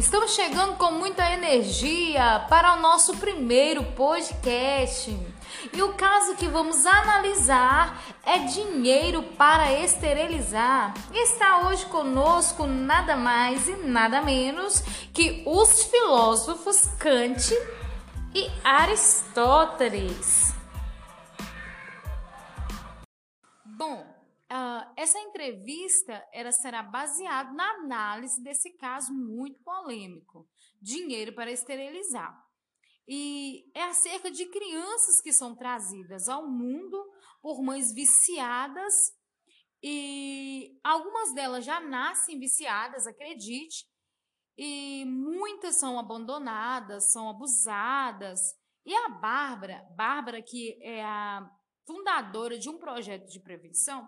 Estamos chegando com muita energia para o nosso primeiro podcast. E o caso que vamos analisar é dinheiro para esterilizar. Está hoje conosco nada mais e nada menos que os filósofos Kant e Aristóteles. Bom, Uh, essa entrevista ela será baseada na análise desse caso muito polêmico, dinheiro para esterilizar. E é acerca de crianças que são trazidas ao mundo por mães viciadas e algumas delas já nascem viciadas, acredite, e muitas são abandonadas, são abusadas. E a Bárbara, Bárbara que é a fundadora de um projeto de prevenção,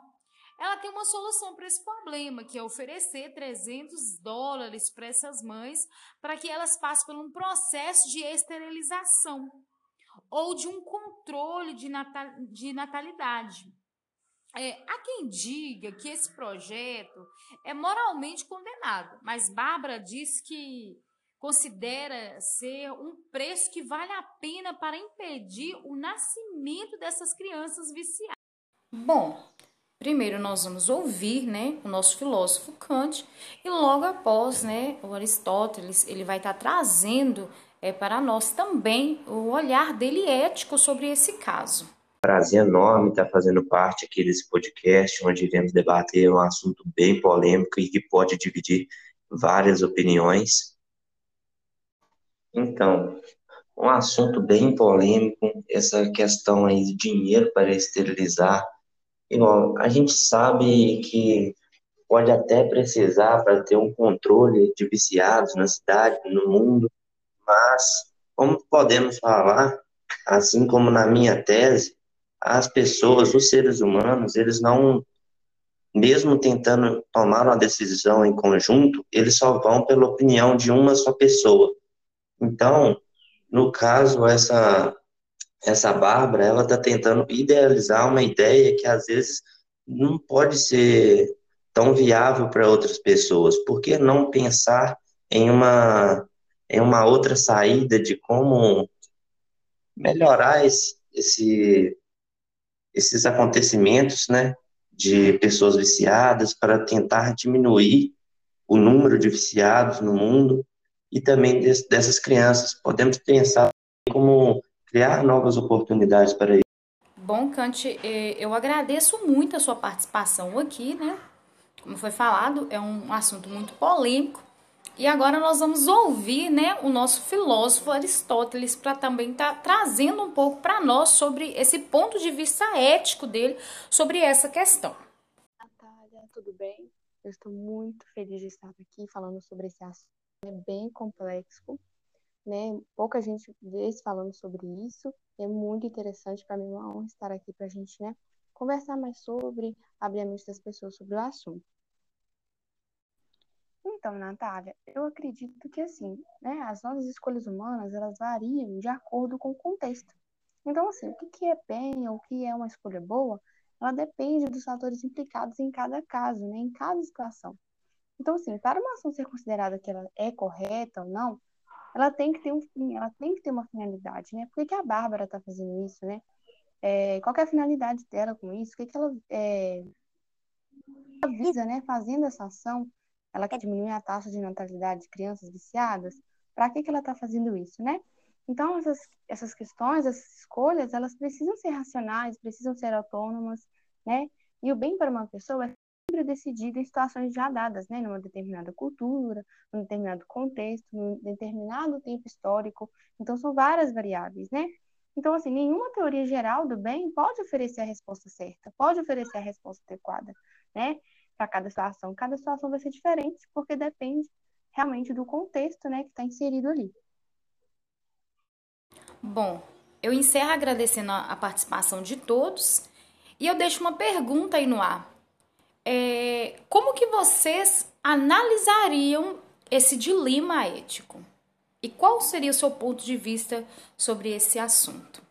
ela tem uma solução para esse problema, que é oferecer 300 dólares para essas mães para que elas passem por um processo de esterilização ou de um controle de, natal, de natalidade. É, há quem diga que esse projeto é moralmente condenado, mas Bárbara diz que considera ser um preço que vale a pena para impedir o nascimento dessas crianças viciadas. Bom, Primeiro nós vamos ouvir, né, o nosso filósofo Kant e logo após, né, o Aristóteles, ele vai estar trazendo é, para nós também o olhar dele ético sobre esse caso. Prazer enorme estar fazendo parte aqui desse podcast, onde iremos debater um assunto bem polêmico e que pode dividir várias opiniões. Então, um assunto bem polêmico, essa questão aí de dinheiro para esterilizar Igual, a gente sabe que pode até precisar para ter um controle de viciados na cidade, no mundo, mas como podemos falar, assim como na minha tese, as pessoas, os seres humanos, eles não, mesmo tentando tomar uma decisão em conjunto, eles só vão pela opinião de uma só pessoa. Então, no caso, essa essa Bárbara, ela está tentando idealizar uma ideia que às vezes não pode ser tão viável para outras pessoas. Por que não pensar em uma, em uma outra saída de como melhorar esse, esse, esses acontecimentos, né, de pessoas viciadas para tentar diminuir o número de viciados no mundo e também dessas crianças. Podemos pensar como criar novas oportunidades para ele. Bom, Kant, é, eu agradeço muito a sua participação aqui, né? Como foi falado, é um assunto muito polêmico. E agora nós vamos ouvir, né, o nosso filósofo Aristóteles para também estar tá trazendo um pouco para nós sobre esse ponto de vista ético dele sobre essa questão. Natália, tudo bem? Eu estou muito feliz de estar aqui falando sobre esse assunto. É bem complexo, né? Pouca gente vê falando sobre isso. É muito interessante para mim, é uma honra estar aqui para a gente, né? Conversar mais sobre, abrir a mente das pessoas sobre o assunto. Então, Natália, eu acredito que assim, né, as nossas escolhas humanas, elas variam de acordo com o contexto. Então, assim, o que é bem ou o que é uma escolha boa, ela depende dos fatores implicados em cada caso, né, em cada situação. Então, assim, para uma ação ser considerada que ela é correta ou não, ela tem que ter um fim, ela tem que ter uma finalidade, né? Por que, que a Bárbara está fazendo isso, né? É, qual é a finalidade dela com isso? O que, que ela é, né? Fazendo essa ação, ela quer diminuir a taxa de natalidade de crianças viciadas? Para que, que ela está fazendo isso, né? Então, essas, essas questões, essas escolhas, elas precisam ser racionais, precisam ser autônomas, né? E o bem para uma pessoa é sempre decidido em situações já dadas, né, numa determinada cultura, num determinado contexto, num determinado tempo histórico. Então, são várias variáveis, né? Então, assim, nenhuma teoria geral do bem pode oferecer a resposta certa, pode oferecer a resposta adequada, né? Para cada situação. Cada situação vai ser diferente, porque depende realmente do contexto, né, que está inserido ali. Bom, eu encerro agradecendo a participação de todos e eu deixo uma pergunta aí no ar é, como que vocês analisariam esse dilema ético? E qual seria o seu ponto de vista sobre esse assunto?